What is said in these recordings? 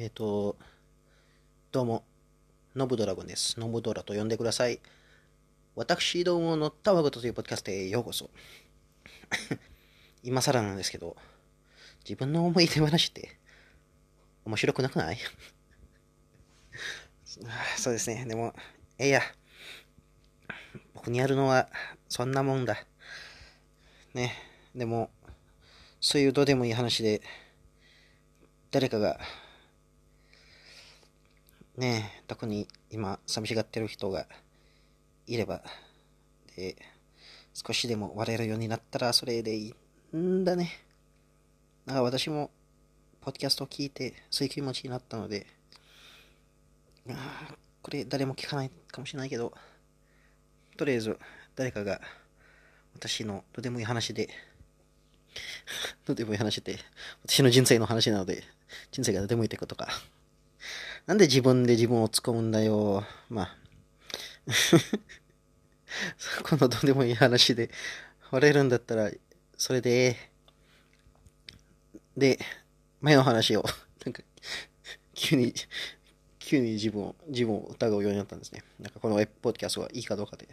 えっ、と、どうも、ノブドラゴンです。ノブドラと呼んでください。私どものたわごとというポッドキャストへようこそ。今更なんですけど、自分の思い出話って面白くなくない？そうですね。でも、ええや。僕にやるのはそんなもんだ。ね。でも、そういうどうでもいい話で、誰かが、ね、特に今、寂しがってる人がいれば、で、少しでも笑えるようになったら、それでいいんだね。だから私も、ポッドキャストを聞いて、そういう気持ちになったので、あこれ誰も聞かないかもしれないけど、とりあえず、誰かが、私のどうでもいい話で、どうでもいい話って、私の人生の話なので、人生がどうでもいいってことか。なんで自分で自分を突っ込むんだよ。まあ。このどうでもいい話で笑えるんだったら、それで、で、前の話を、なんか、急に、急に自分を、自分を疑うようになったんですね。なんかこのウェブポッドキャストはいいかどうかで、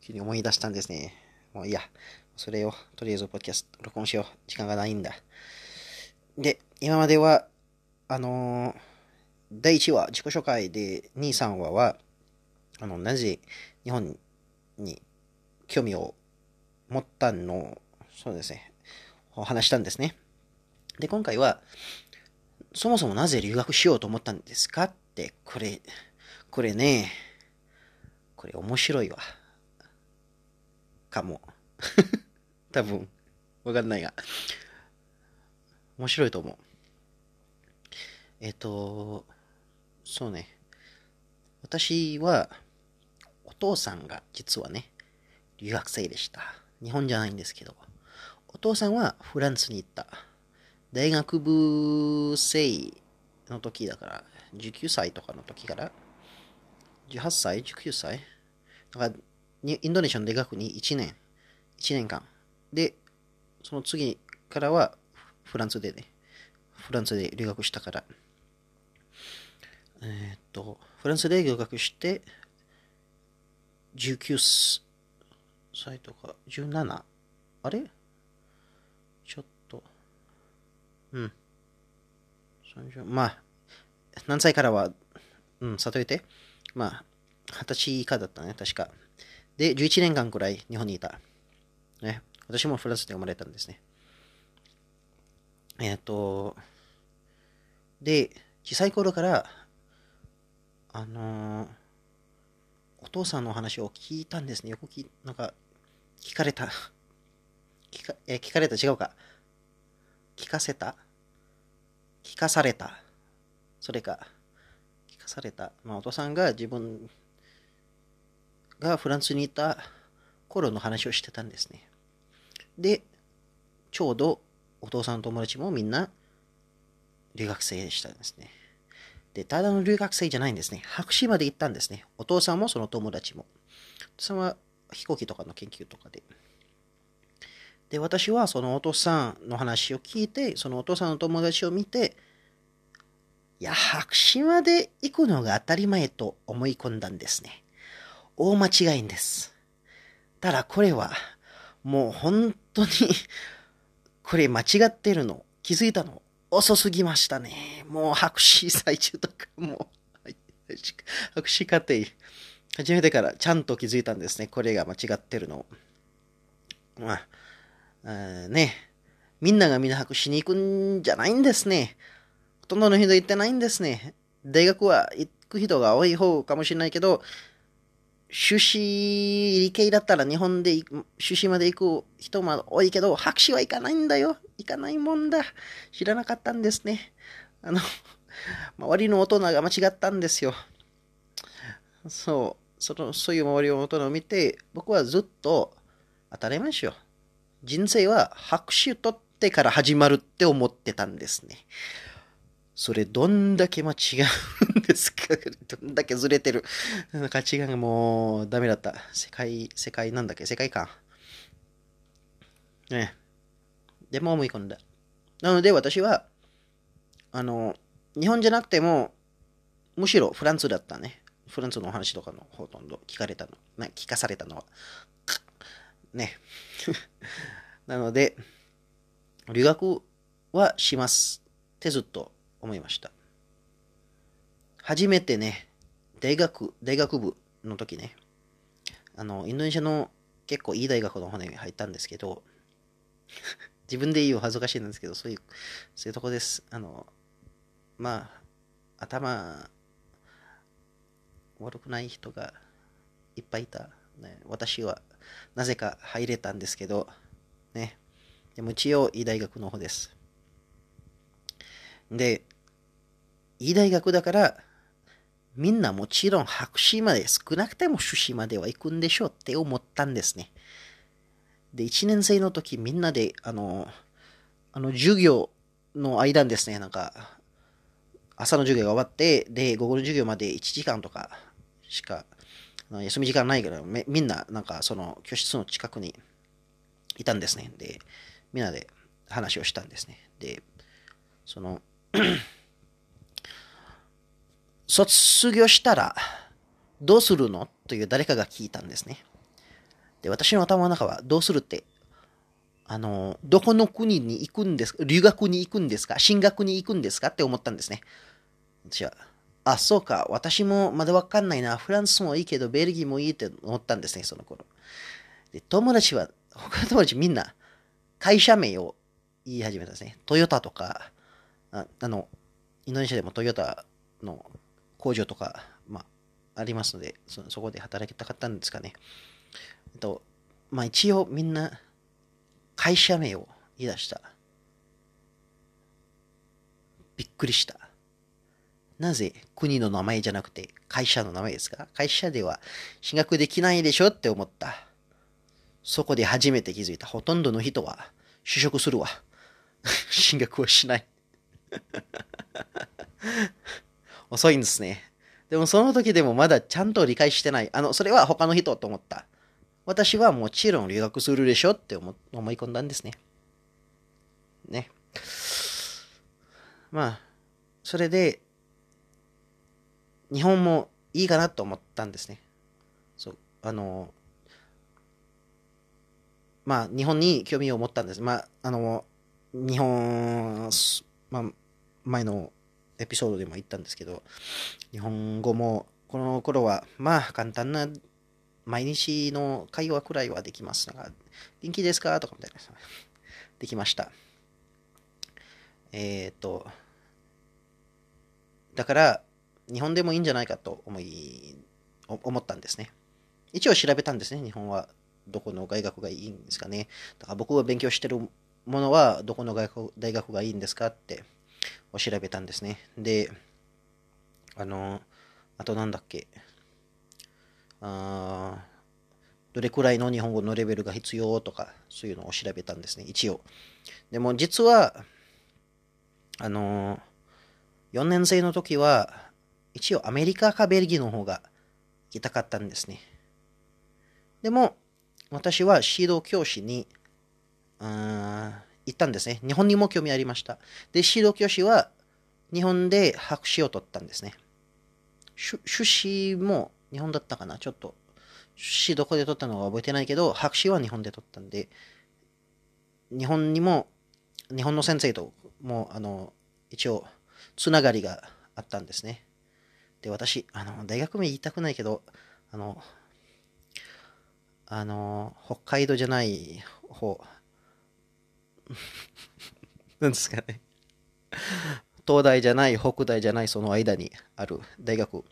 急に思い出したんですね。もういいや。それを、とりあえずポッドキャスト録音しよう。時間がないんだ。で、今までは、あのー第1話、自己紹介で、2、3話は、あの、なぜ日本に興味を持ったの、そうですね、お話したんですね。で、今回は、そもそもなぜ留学しようと思ったんですかって、これ、これね、これ面白いわ。かも。多分、わかんないが。面白いと思う。えっ、と、そうね。私は、お父さんが実はね、留学生でした。日本じゃないんですけど、お父さんはフランスに行った。大学部生の時だから、19歳とかの時から、18歳 ?19 歳？だからインドネシアの大学に1年、1年間。で、その次からはフランスでね、フランスで留学したから、えーっと、フランスで留学して、19歳とか、17? あれ？ちょっと、うん。まあ、何歳からは、うん、悟えて、まあ、20歳以下だったね、確か。で、11年間くらい日本にいた。ね。私もフランスで生まれたんですね。えーっと、で、小さい頃から、あのーお父さんの話を聞いたんですね。よく聞、なんか、聞かれた。聞か、え聞かれた、違うか。聞かせた？聞かされた？それか。聞かされた？まあ、お父さんが自分がフランスにいた頃の話をしてたんですね。で、ちょうどお父さんの友達もみんな留学生でしたんですね。で、ただの留学生じゃないんですね。博士まで行ったんですね。お父さんもその友達も。お父さんは飛行機とかの研究とかで。で、私はそのお父さんの話を聞いて、そのお父さんの友達を見て、いや、博士まで行くのが当たり前と思い込んだんですね。大間違いんです。ただこれは、もう本当に、これ間違ってるの、気づいたの、遅すぎましたね。もう博士最中とか、もう、博士課程、初めてからちゃんと気づいたんですね。これが間違ってるの。まあ、ね、みんながみんな博士に行くんじゃないんですね。ほとんどの人行ってないんですね。大学は行く人が多い方かもしれないけど、修士理系だったら日本で行く修士まで行く人も多いけど、博士は行かないんだよ。行かないもんだ。知らなかったんですね。あの、周りの大人が間違ったんですよ。そう、その、そういう周りの大人を見て、僕はずっと当たり前ですよ。人生は拍手取ってから始まるって思ってたんですね。それどんだけ間違うんですか？どんだけずれてる？価値観がもうダメだった。世界、世界なんだっけ？世界観。ねでも思い込んだ。なので私は、あの、日本じゃなくても、むしろフランスだったね。フランスのお話とかのほとんど聞かれたの、ね、聞かされたのは。ね。なので、留学はしますってずっと思いました。初めてね、大学、大学部の時ね、あの、インドネシアの結構いい大学の方に入ったんですけど、自分で言う恥ずかしいんですけど、そういう、そういうとこです。あの、まあ、頭、悪くない人がいっぱいいた。ね、私は、なぜか入れたんですけど、ね。でも一応、いい大学の方です。で、いい大学だから、みんなもちろん博士まで、少なくても修士までは行くんでしょうって思ったんですね。で、1年生の時みんなで、あの、あの授業の間ですね、なんか、朝の授業が終わって、で、午後の授業まで1時間とかしか、休み時間ないから、みんな、なんか、その教室の近くにいたんですね。で、みんなで話をしたんですね。で、その 卒業したらどうするの？という誰かが聞いたんですね。で、私の頭の中はどうするって、あの、どこの国に行くんですか留学に行くんですか進学に行くんですかって思ったんですね。私は、あ、そうか、私もまだわかんないな。フランスもいいけど、ベルギーもいいって思ったんですね、その頃。で、友達は、他の友達みんな、会社名を言い始めたんですね。トヨタとか、ああの、インドネシアでもトヨタの工場とか、まあ、ありますので、そそこで働きたかったんですかね。えっと、まあ一応みんな会社名を言い出した。びっくりした。なぜ国の名前じゃなくて会社の名前ですか？会社では進学できないでしょって思った。そこで初めて気づいた。ほとんどの人は就職するわ。進学はしない 遅いんですね。でもその時でもまだちゃんと理解してない。あの、それは他の人と思った。私はもちろん留学するでしょって思い込んだんですね。ね。まあ、それで、日本もいいかなと思ったんですね。そう、あの、まあ、日本に興味を持ったんです。まあ、あの、日本、まあ、前のエピソードでも言ったんですけど、日本語もこの頃は、まあ簡単な毎日の会話くらいはできます。なんか、元気ですか？とかみたいな。できました。えっ、と、だから、日本でもいいんじゃないかと思い、思ったんですね。一応調べたんですね。日本はどこの大学がいいんですかね。だから僕が勉強してるものはどこの大学がいいんですかってを調べたんですね。で、あの、あとなんだっけ、あどれくらいの日本語のレベルが必要とか、そういうのを調べたんですね、一応。でも実は、あの、4年生の時は、一応アメリカかベルギーの方が行きたかったんですね。でも、私は指導教師に、行ったんですね。日本にも興味ありました。で、指導教師は日本で博士を取ったんですね。修士も日本だったかな？ちょっと。修士どこで取ったのか覚えてないけど、博士は日本で取ったんで、日本にも、日本の先生とも、あの、一応、つながりがあったんですね。で、私、あの、大学名言いたくないけど、あの、あの、北海道じゃない方、なんですかね。東大じゃない、北大じゃない、その間にある大学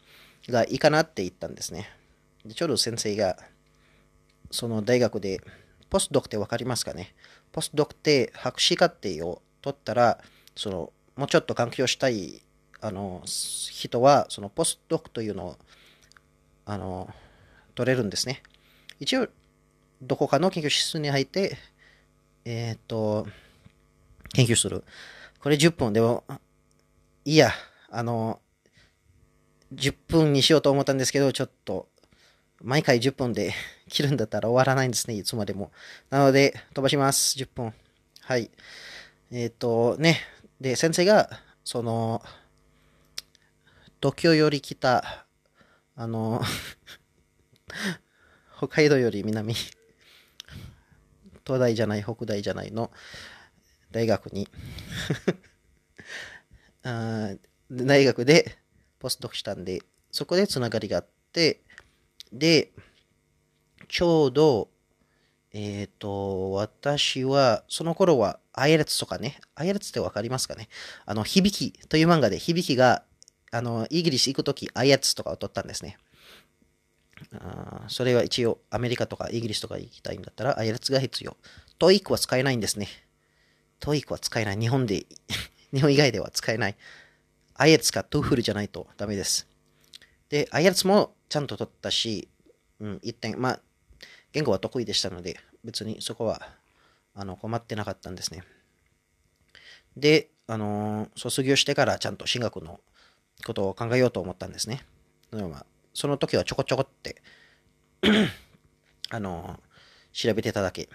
がいいかなって言ったんですね。でちょうど先生が、その大学で、ポスドクって分かりますかね？ポスドクって博士課程を取ったら、その、もうちょっと環境したい、あの、人は、そのポスドクというのを、あの、取れるんですね。一応、どこかの研究室に入って、えっ、ー、と、研究する。これ10分。でも、いいや、あの、10分にしようと思ったんですけど、ちょっと、毎回10分で 切るんだったら終わらないんですね、いつまでも。なので、飛ばします。10分。はい。えっ、ー、と、ね。で、先生が、その、東京より北、あの、北海道より南、東大じゃない、北大じゃないの大学に あ大学でポストしたんで、そこでつながりがあって、で、ちょうど、えっ、ー、と、私は、その頃は、アイレツとかね、アイレツってわかりますかね？あの、響きという漫画で、響きが、あの、イギリス行くとき、アイレツとかを取ったんですね。あそれは一応、アメリカとかイギリスとか行きたいんだったら、アイレツが必要。TOEIC は使えないんですね。 TOEIC は使えない。日本で、日本以外では使えない。 IELTS か TOEFL じゃないとダメです。で、 IELTS もちゃんと取ったし、うん、一点、まあ、言語は得意でしたので、別にそこはあの困ってなかったんですね。で、あのー、卒業してからちゃんと進学のことを考えようと思ったんですね。まあ、その時はちょこちょこってあのー、調べてただけ。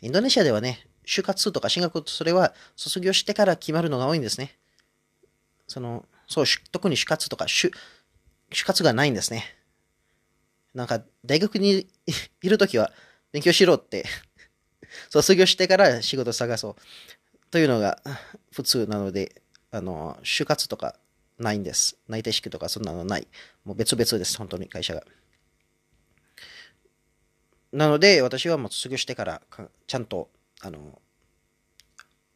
インドネシアではね、就活とか進学、それは卒業してから決まるのが多いんですね。その、そう、特に就活とか、就、就活がないんですね。なんか、大学に いるときは勉強しろって 卒業してから仕事探そう。というのが普通なので、あの、就活とかないんです。内定式とかそんなのない。もう別々です、本当に会社が。なので、私はもう卒業してからちゃんと、あの、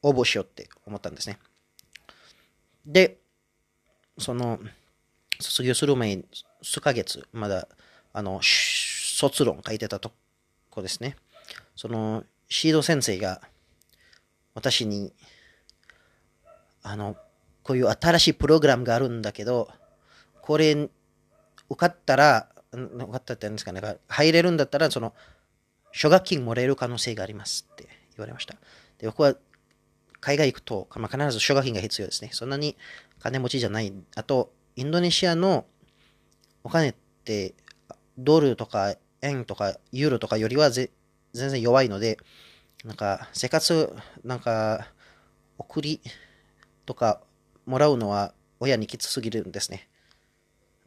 応募しようって思ったんですね。で、その、卒業する前に数ヶ月、まだあの、卒論書いてたとこですね。その、シード先生が、私に、あの、こういう新しいプログラムがあるんだけど、これ、受かったら、受かったって言うんですかね、入れるんだったら、その、奨学金もらえる可能性がありますって言われました。で、僕は、海外行くと、まあ、必ず奨学金が必要ですね。そんなに金持ちじゃない。あと、インドネシアのお金って、ドルとか円とかユーロとかよりは全然弱いので、なんか生活、なんか送りとかもらうのは親にきつすぎるんですね。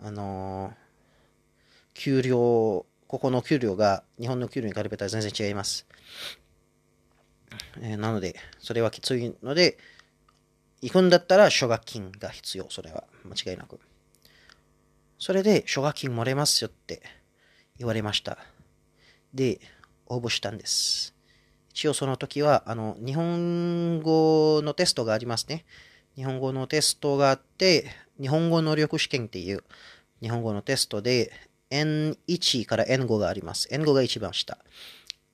あのー、給料、ここの給料が日本の給料に比べたら全然違います。えー、なので、それはきついので、行くんだったら奨学金が必要、それは間違いなく。それで奨学金もらえますよって言われました。で、応募したんです。一応その時は、あの、日本語のテストがありますね。日本語のテストがあって、日本語能力試験っていう日本語のテストで N1 から N5 があります。N5 が一番下。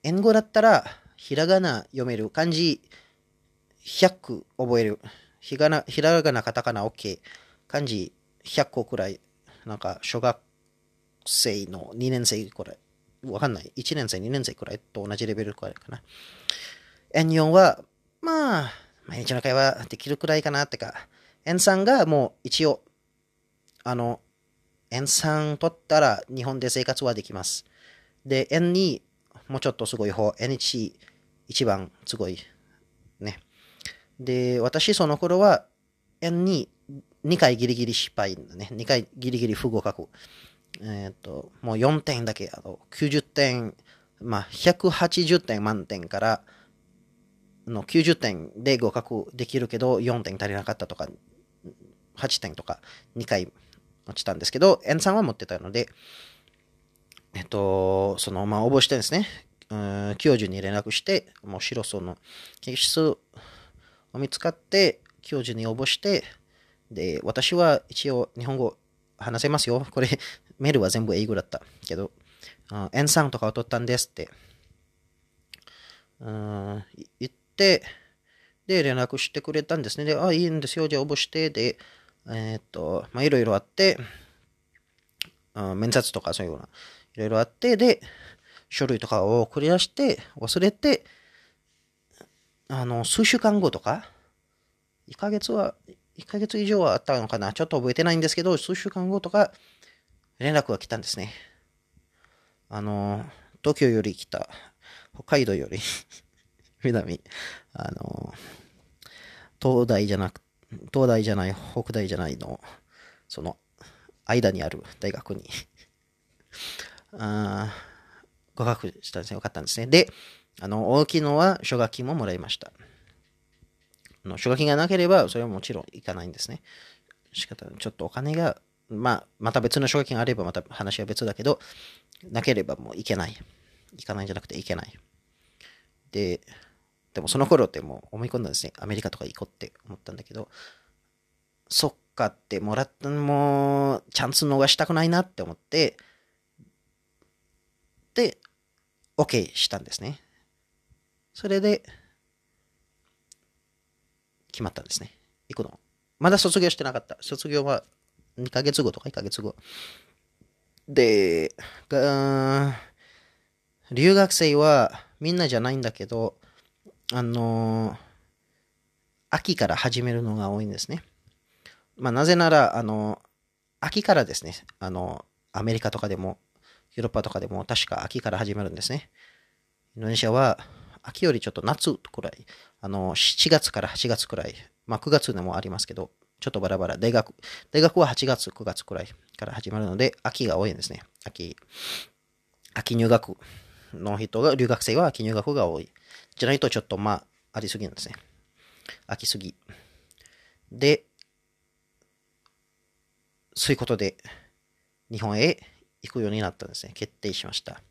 N5 だったら、ひらがな読める。漢字100覚える。ひらがな、カタカナ OK。漢字100個くらい、なんか小学生の2年生くらい、わかんない。1年生、2年生くらいと同じレベルくらいかな。N4 は、まあ、毎日の会話できるくらいかなってか、N3 がもう一応、あの、N3 取ったら日本で生活はできます。で、N2、もうちょっとすごい方、N1、一番すごい。ね。で、私その頃は N2、2回ギリギリ失敗だね。2回ギリギリ不合格。えっ、ー、と、もう4点だけ、あの、90点、まあ、180点満点からの90点で合格できるけど、4点足りなかったとか、8点とか2回落ちたんですけど、N3 は持ってたので、えっと、その、まあ、応募してですね、教授に連絡して、もう白層の研究室を見つかって、教授に応募して、で、私は一応日本語話せますよ。これ、メールは全部英語だったけど、N3 とかを取ったんですって、言って、で、連絡してくれたんですね。で、あ、いいんですよ。じゃあ応募して、で、えー、っと、まあ、いろいろあって、うん面接とかそういうような、いろいろあって、で、書類とかを送り出して、忘れて、あの、数週間後とか、1ヶ月は、1ヶ月以上はあったのかな？ちょっと覚えてないんですけど、数週間後とか、連絡が来たんですね。あの、東京より来た、北海道より 南、あの、東大じゃなく、東大じゃない、北大じゃないの、その間にある大学にあ合格したんですね。よかったんですね。で、あの、大きいのは奨学金ももらいました。の奨学金がなければ、それはもちろん行かないんですね。仕方ちょっとお金が、まあ、また別の奨学金があればまた話は別だけど、なければもう行けない。行かないんじゃなくて行けない。で、でもその頃ってもう思い込んだんですね。アメリカとか行こうって思ったんだけど、そっかってもらったのも、チャンス逃したくないなって思って、で、OK したんですね。それで、決まったんですね。行くの。まだ卒業してなかった。卒業は2ヶ月後とか1ヶ月後。で、留学生はみんなじゃないんだけど、あの秋から始めるのが多いんですね。まあ、なぜなら、あの秋からですね、あのアメリカとかでも、ヨーロッパとかでも確か秋から始まるんですね。インドネシアは秋よりちょっと夏くらい、あの、7月から8月くらい、まあ9月でもありますけど、ちょっとバラバラ。大学、大学は8月、9月くらいから始まるので、秋が多いんですね。秋、秋入学の人が、留学生は秋入学が多い。じゃないとちょっとまあ、ありすぎなんですね。秋すぎ。で、そういうことで、日本へ行くようになったんですね。決定しました。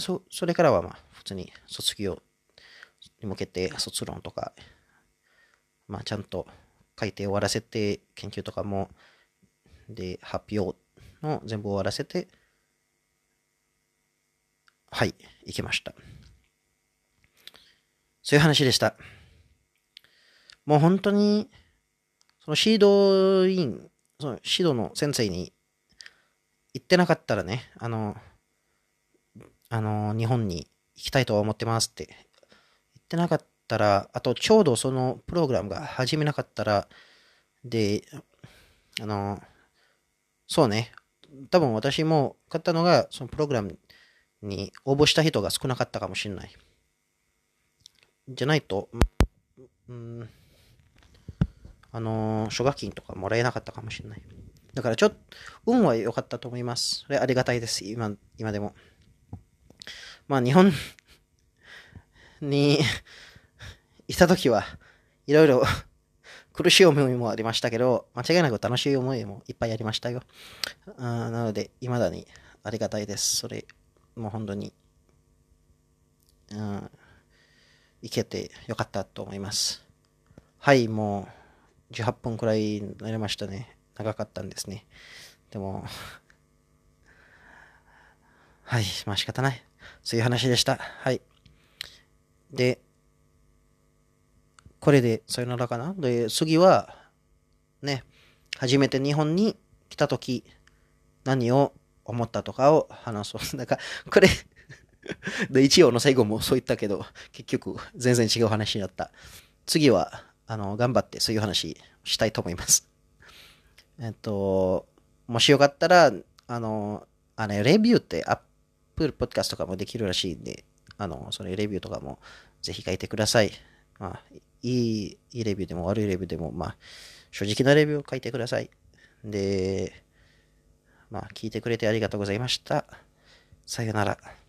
そそれからはまあ普通に卒業に向けて卒論とか、まあ、ちゃんと書いて終わらせて研究とかもで発表の全部終わらせてはい行きましたそういう話でしたもう本当にそのシードインそのシードの先生に行ってなかったらねあのあの、日本に行きたいとは思ってますって言ってなかったら、あとちょうどそのプログラムが始めなかったら、で、あの、そうね、多分私も買ったのが、そのプログラムに応募した人が少なかったかもしれない。じゃないと、うん、あの、奨学金とかもらえなかったかもしれない。だからちょっと、運は良かったと思います。それありがたいです。今、今でも。まあ日本 に いた時はいろいろ 苦しい思いもありましたけど、間違いなく楽しい思いもいっぱいありましたよ。あなので、未だにありがたいです。それ、もう本当に、うん、いけてよかったと思います。はい、もう18分くらいになりましたね。長かったんですね。でも、はい、まあ仕方ない。そういう話でした。はい。で、これでさよならかな？で、次は、ね、初めて日本に来た時、何を思ったとかを話そう。なんか、これ で、一応の最後もそう言ったけど、結局、全然違う話になった。次は、あの、頑張ってそういう話したいと思います。えっと、もしよかったら、あの、あれ、レビューってアップルポッドキャストとかもできるらしいんで、あの、それレビューとかもぜひ書いてください。まあ、いい、いいレビューでも悪いレビューでも、まあ、正直なレビューを書いてください。で、まあ、聞いてくれてありがとうございました。さよなら。